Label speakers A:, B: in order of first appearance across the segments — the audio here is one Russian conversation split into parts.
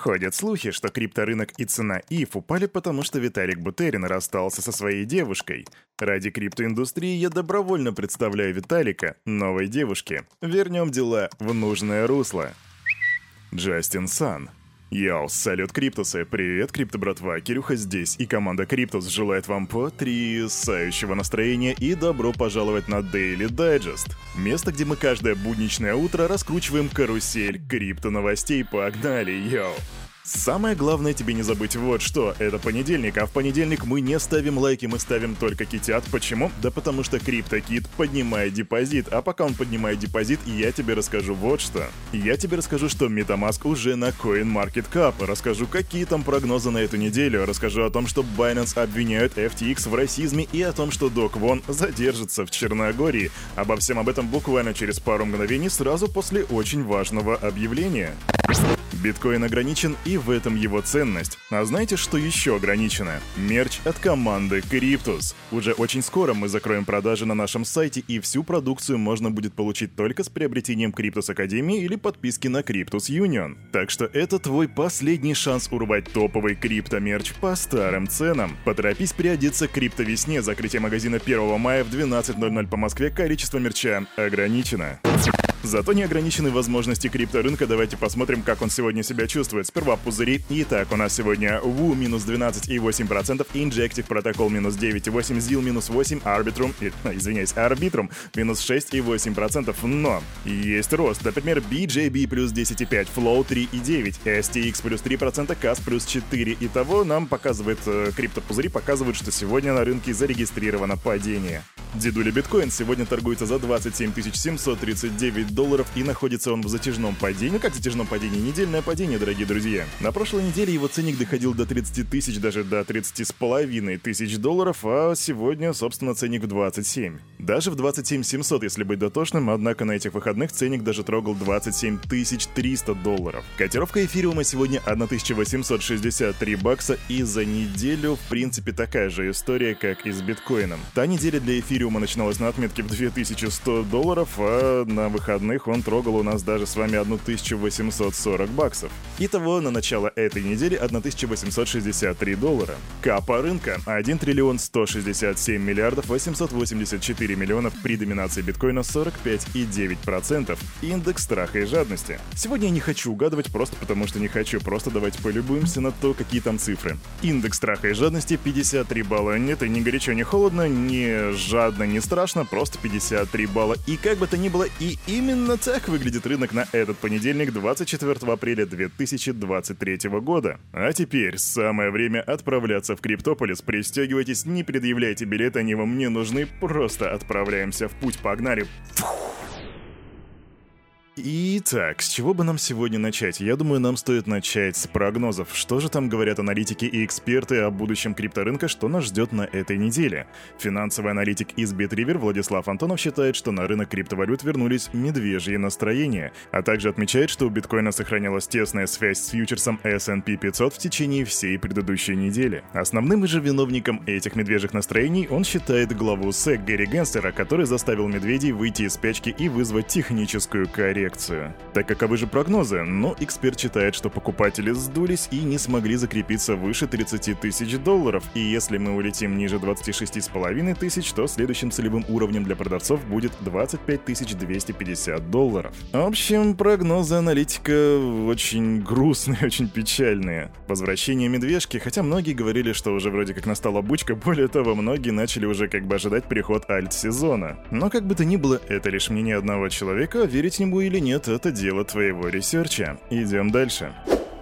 A: Ходят слухи, что крипторынок и цена ETH упали, потому что Виталик Бутерин расстался со своей девушкой. Ради криптоиндустрии я добровольно представляю Виталика, новой девушке. Вернем дела в нужное русло. Джастин Сан. Йоу, салют, Криптусы! Привет, Крипто братва, Кирюха здесь, и команда Криптус желает вам потрясающего настроения и добро пожаловать на Daily Digest. Место, где мы каждое будничное утро раскручиваем карусель крипто новостей. Погнали, йоу! Самое главное тебе не забыть вот что. Это понедельник, а в понедельник мы не ставим лайки, мы ставим только китят. Почему? Да потому что CryptoKit поднимает депозит. А пока он поднимает депозит, я тебе расскажу вот что. Я тебе расскажу, что MetaMask уже на CoinMarketCap. Расскажу, какие там прогнозы на эту неделю. Расскажу о том, что Binance обвиняют FTX в расизме и о том, что Док Вон задержится в Черногории. Обо всем об этом буквально через пару мгновений сразу после очень важного объявления. Биткоин ограничен и в этом его ценность. А знаете, что еще ограничено? Мерч от команды Cryptus. Уже очень скоро мы закроем продажи на нашем сайте, и всю продукцию можно будет получить только с приобретением Cryptus Академии или подписки на Cryptus Union. Так что это твой последний шанс урвать топовый крипто-мерч по старым ценам. Поторопись переодеться к крипто-весне. Закрытие магазина 1 мая в 12.00 по Москве. Количество мерча ограничено. Зато не ограничены возможности крипторынка. Давайте посмотрим, как он сегодня себя чувствует. Сперва пузыри. Итак, у нас сегодня WU минус 12,8%, Injective Protocol минус 9,8%, ZIL минус 8%, Arbitrum, извиняюсь, Arbitrum минус 6,8%. Но есть рост. Например, BJB плюс 10,5%, Flow 3,9%, STX плюс 3%, CAS плюс 4%. Итого нам показывает, э, криптопузыри показывают, что сегодня на рынке зарегистрировано падение. Дедуля биткоин сегодня торгуется за 27 739 долларов и находится он в затяжном падении. Ну как затяжном падении? Недельное падение, дорогие друзья. На прошлой неделе его ценник доходил до 30 тысяч, даже до 30 с половиной тысяч долларов, а сегодня, собственно, ценник в 27. Даже в 27 700, если быть дотошным, однако на этих выходных ценник даже трогал 27 300 долларов. Котировка эфириума сегодня 1863 бакса, и за неделю, в принципе, такая же история, как и с биткоином. Та неделя для эфириума начиналась на отметке в 2100 долларов, а на выходных он трогал у нас даже с вами 1840 баксов. Итого на начало этой недели 1863 доллара. Капа рынка 1 триллион 167 миллиардов 884 миллионов при доминации биткоина 45,9%. Индекс страха и жадности. Сегодня я не хочу угадывать просто потому, что не хочу. Просто давайте полюбуемся на то, какие там цифры. Индекс страха и жадности 53 балла. Нет, и не горячо, не холодно, не жадно не страшно, просто 53 балла. И как бы то ни было, и именно так выглядит рынок на этот понедельник, 24 апреля 2023 года. А теперь самое время отправляться в Криптополис. Пристегивайтесь, не предъявляйте билеты, они вам не нужны, просто отправляемся в путь, погнали. Фух. Итак, с чего бы нам сегодня начать? Я думаю, нам стоит начать с прогнозов. Что же там говорят аналитики и эксперты о будущем крипторынка, что нас ждет на этой неделе? Финансовый аналитик из BitRiver Владислав Антонов считает, что на рынок криптовалют вернулись медвежьи настроения, а также отмечает, что у биткоина сохранялась тесная связь с фьючерсом S&P 500 в течение всей предыдущей недели. Основным же виновником этих медвежьих настроений он считает главу SEC Гэри Генстера, который заставил медведей выйти из спячки и вызвать техническую коррекцию коррекцию. Так каковы же прогнозы? Но эксперт считает, что покупатели сдулись и не смогли закрепиться выше 30 тысяч долларов. И если мы улетим ниже 26 с половиной тысяч, то следующим целевым уровнем для продавцов будет 25 250 долларов. В общем, прогнозы аналитика очень грустные, очень печальные. Возвращение медвежки, хотя многие говорили, что уже вроде как настала бычка, более того, многие начали уже как бы ожидать переход альт-сезона. Но как бы то ни было, это лишь мнение одного человека, верить нему или нет, это дело твоего ресерча. Идем дальше.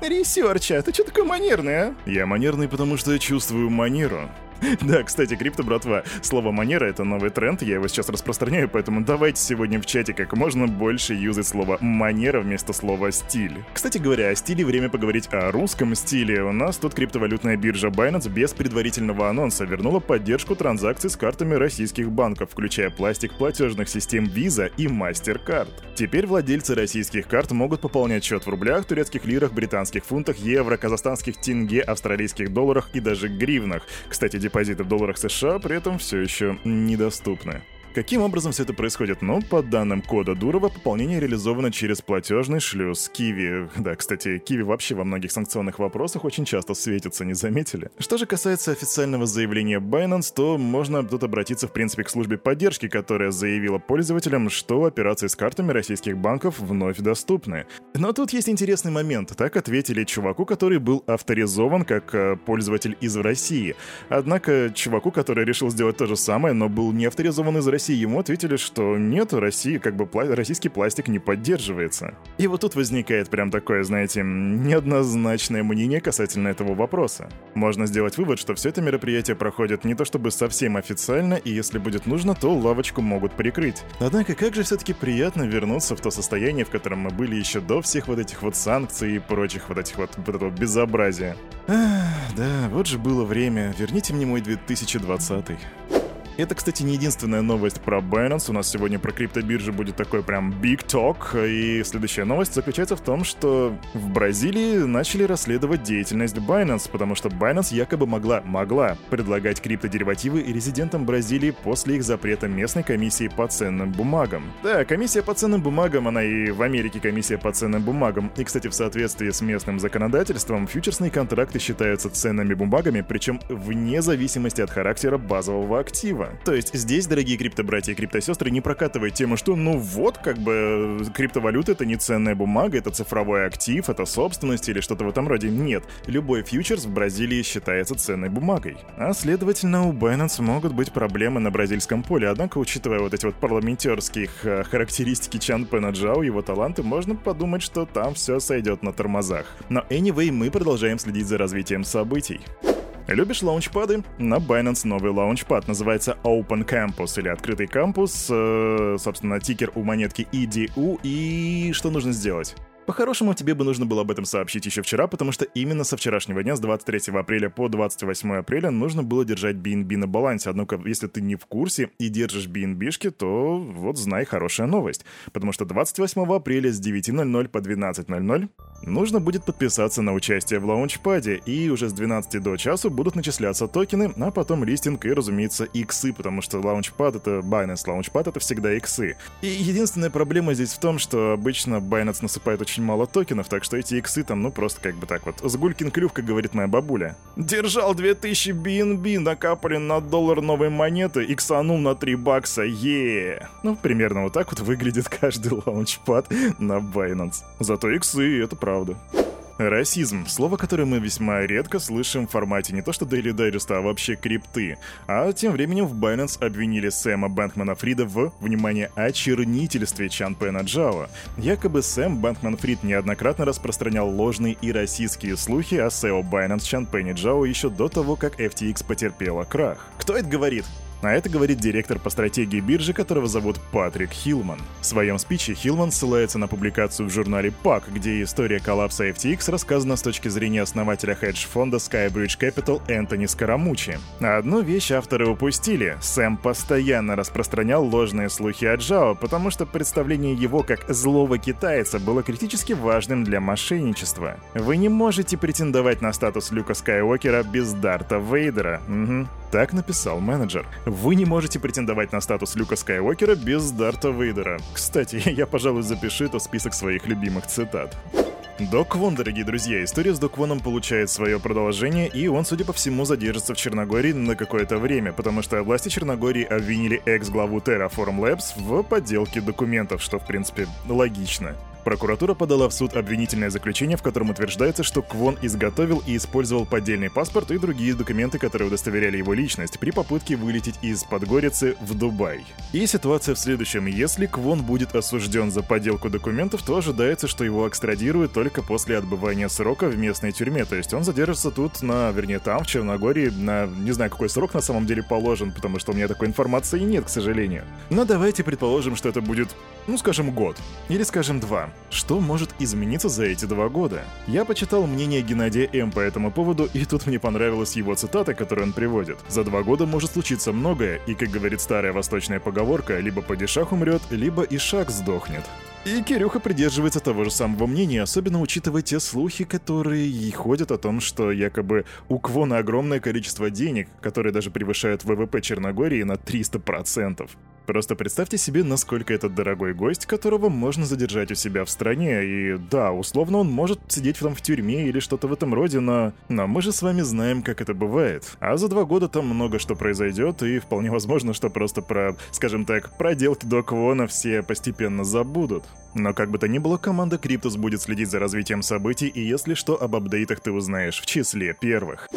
B: Ресерча, ты что такой манерный, а?
A: Я манерный, потому что я чувствую манеру. Да, кстати, крипто, братва, слово манера — это новый тренд, я его сейчас распространяю, поэтому давайте сегодня в чате как можно больше юзать слово манера вместо слова стиль. Кстати говоря, о стиле время поговорить о русском стиле. У нас тут криптовалютная биржа Binance без предварительного анонса вернула поддержку транзакций с картами российских банков, включая пластик платежных систем Visa и MasterCard. Теперь владельцы российских карт могут пополнять счет в рублях, турецких лирах, британских фунтах, евро, казахстанских тенге, австралийских долларах и даже гривнах. Кстати, депозиты в долларах США при этом все еще недоступны. Каким образом все это происходит? Ну, по данным кода Дурова, пополнение реализовано через платежный шлюз Киви. Да, кстати, Киви вообще во многих санкционных вопросах очень часто светится, не заметили? Что же касается официального заявления Binance, то можно тут обратиться, в принципе, к службе поддержки, которая заявила пользователям, что операции с картами российских банков вновь доступны. Но тут есть интересный момент. Так ответили чуваку, который был авторизован как э, пользователь из России. Однако чуваку, который решил сделать то же самое, но был не авторизован из России, России ему ответили, что нет, России как бы пла- российский пластик не поддерживается. И вот тут возникает прям такое, знаете, неоднозначное мнение касательно этого вопроса. Можно сделать вывод, что все это мероприятие проходит не то чтобы совсем официально, и если будет нужно, то лавочку могут прикрыть. Однако как же все-таки приятно вернуться в то состояние, в котором мы были еще до всех вот этих вот санкций и прочих вот этих вот, вот этого безобразия. Ах, да, вот же было время. Верните мне мой 2020. Это, кстати, не единственная новость про Binance. У нас сегодня про криптобиржи будет такой прям big talk. И следующая новость заключается в том, что в Бразилии начали расследовать деятельность Binance, потому что Binance якобы могла, могла предлагать криптодеривативы резидентам Бразилии после их запрета местной комиссии по ценным бумагам. Да, комиссия по ценным бумагам, она и в Америке комиссия по ценным бумагам. И, кстати, в соответствии с местным законодательством, фьючерсные контракты считаются ценными бумагами, причем вне зависимости от характера базового актива. То есть здесь, дорогие криптобратья и криптосестры, не прокатывает тему, что ну вот, как бы криптовалюта это не ценная бумага, это цифровой актив, это собственность или что-то в этом роде. Нет, любой фьючерс в Бразилии считается ценной бумагой. А следовательно, у Binance могут быть проблемы на бразильском поле. Однако, учитывая вот эти вот парламентерские э, характеристики Чан Пена Джао, его таланты, можно подумать, что там все сойдет на тормозах. Но anyway, мы продолжаем следить за развитием событий. Любишь лаунчпады? На Binance новый лаунчпад называется Open Campus или Открытый кампус. Э, собственно, тикер у монетки EDU. И что нужно сделать? По-хорошему, тебе бы нужно было об этом сообщить еще вчера, потому что именно со вчерашнего дня, с 23 апреля по 28 апреля, нужно было держать BNB на балансе. Однако, если ты не в курсе и держишь BNB-шки, то вот знай хорошая новость. Потому что 28 апреля с 9.00 по 12.00 нужно будет подписаться на участие в лаунчпаде, и уже с 12 до часу будут начисляться токены, а потом листинг и, разумеется, иксы, потому что лаунчпад — это Binance, лаунчпад — это всегда иксы. И единственная проблема здесь в том, что обычно Binance насыпает очень очень мало токенов, так что эти иксы там, ну, просто как бы так вот. Сгулькин клюв, как говорит моя бабуля. Держал 2000 BNB, накапали на доллар новой монеты, иксанул на 3 бакса, е Ну, примерно вот так вот выглядит каждый лаунчпад на Binance. Зато иксы, это правда. Расизм — слово, которое мы весьма редко слышим в формате не то что Daily Digest, а вообще крипты. А тем временем в Binance обвинили Сэма Бэнкмана Фрида в, внимание, очернительстве Чан Пэна Джао. Якобы Сэм Бэнкман Фрид неоднократно распространял ложные и расистские слухи о SEO Binance Чан Пэне Джао еще до того, как FTX потерпела крах. Кто это говорит? А это говорит директор по стратегии биржи, которого зовут Патрик Хилман. В своем спиче Хилман ссылается на публикацию в журнале PAC, где история коллапса FTX рассказана с точки зрения основателя хедж-фонда Skybridge Capital Энтони Скоромучи. Одну вещь авторы упустили. Сэм постоянно распространял ложные слухи о Джао, потому что представление его как злого китайца было критически важным для мошенничества. Вы не можете претендовать на статус Люка Скайуокера без Дарта Вейдера. Угу. Так написал менеджер. Вы не можете претендовать на статус Люка Скайуокера без Дарта Вейдера. Кстати, я, пожалуй, запишу это в список своих любимых цитат. Док Вон, дорогие друзья, история с Док Воном получает свое продолжение, и он, судя по всему, задержится в Черногории на какое-то время, потому что власти Черногории обвинили экс-главу Terraform Labs в подделке документов, что, в принципе, логично. Прокуратура подала в суд обвинительное заключение, в котором утверждается, что Квон изготовил и использовал поддельный паспорт и другие документы, которые удостоверяли его личность при попытке вылететь из Подгорицы в Дубай. И ситуация в следующем. Если Квон будет осужден за подделку документов, то ожидается, что его экстрадируют только после отбывания срока в местной тюрьме. То есть он задержится тут на, вернее, там, в Черногории, на, не знаю, какой срок на самом деле положен, потому что у меня такой информации нет, к сожалению. Но давайте предположим, что это будет, ну, скажем, год. Или, скажем, два. Что может измениться за эти два года? Я почитал мнение Геннадия М. по этому поводу, и тут мне понравилась его цитата, которую он приводит. «За два года может случиться многое, и, как говорит старая восточная поговорка, либо падишах умрет, либо и шаг сдохнет». И Кирюха придерживается того же самого мнения, особенно учитывая те слухи, которые ходят о том, что якобы у Квона огромное количество денег, которые даже превышают ВВП Черногории на 300%. Просто представьте себе, насколько этот дорогой гость, которого можно задержать у себя в стране, и да, условно он может сидеть там в тюрьме или что-то в этом роде, но... Но мы же с вами знаем, как это бывает. А за два года там много что произойдет, и вполне возможно, что просто про, скажем так, проделки До Квона все постепенно забудут. Но как бы то ни было, команда Криптус будет следить за развитием событий, и если что, об апдейтах ты узнаешь в числе первых.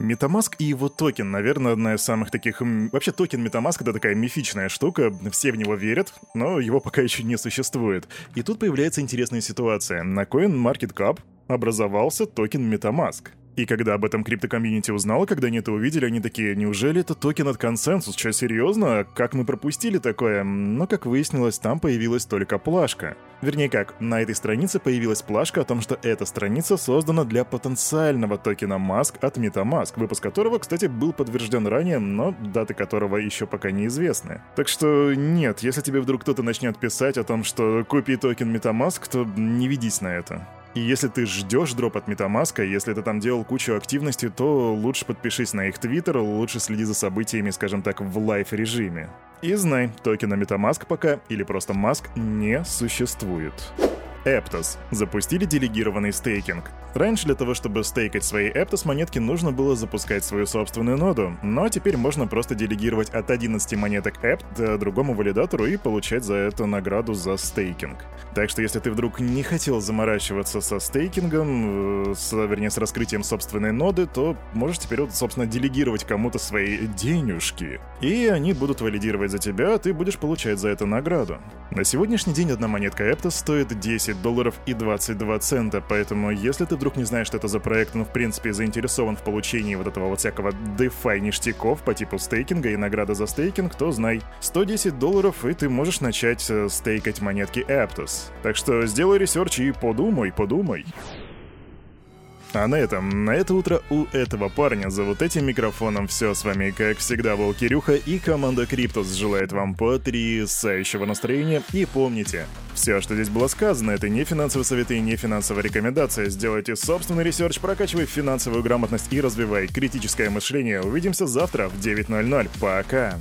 A: Metamask и его токен, наверное, одна из самых таких... Вообще, токен Metamask — это такая мифичная штука, все в него верят, но его пока еще не существует. И тут появляется интересная ситуация. На CoinMarketCap образовался токен Metamask. И когда об этом криптокомьюнити узнала, когда они это увидели, они такие, неужели это токен от ConsenSys? Что, серьезно? Как мы пропустили такое? Но, как выяснилось, там появилась только плашка. Вернее как, на этой странице появилась плашка о том, что эта страница создана для потенциального токена Mask от MetaMask, выпуск которого, кстати, был подтвержден ранее, но даты которого еще пока неизвестны. Так что нет, если тебе вдруг кто-то начнет писать о том, что купи токен MetaMask, то не ведись на это. И если ты ждешь дроп от Метамаска, если ты там делал кучу активности, то лучше подпишись на их твиттер, лучше следи за событиями, скажем так, в лайф-режиме. И знай, токена Metamask пока, или просто Маск, не существует. Aptos запустили делегированный стейкинг. Раньше для того, чтобы стейкать свои Aptos монетки, нужно было запускать свою собственную ноду, но теперь можно просто делегировать от 11 монеток Apt другому валидатору и получать за это награду за стейкинг. Так что если ты вдруг не хотел заморачиваться со стейкингом, э, с, вернее, с раскрытием собственной ноды, то можешь теперь, вот, собственно, делегировать кому-то свои денежки. И они будут валидировать за тебя, а ты будешь получать за это награду. На сегодняшний день одна монетка Aptos стоит 10 долларов и 22 цента, поэтому если ты вдруг не знаешь, что это за проект, но в принципе заинтересован в получении вот этого вот всякого DeFi ништяков по типу стейкинга и награда за стейкинг, то знай, 110 долларов и ты можешь начать э, стейкать монетки Aptos. Так что сделай ресерч и подумай, подумай. А на этом, на это утро у этого парня за вот этим микрофоном все с вами, как всегда, был Кирюха и команда Криптус желает вам потрясающего настроения и помните, все, что здесь было сказано, это не финансовые советы и не финансовая рекомендация. Сделайте собственный ресерч, прокачивай финансовую грамотность и развивай критическое мышление. Увидимся завтра в 9.00. Пока!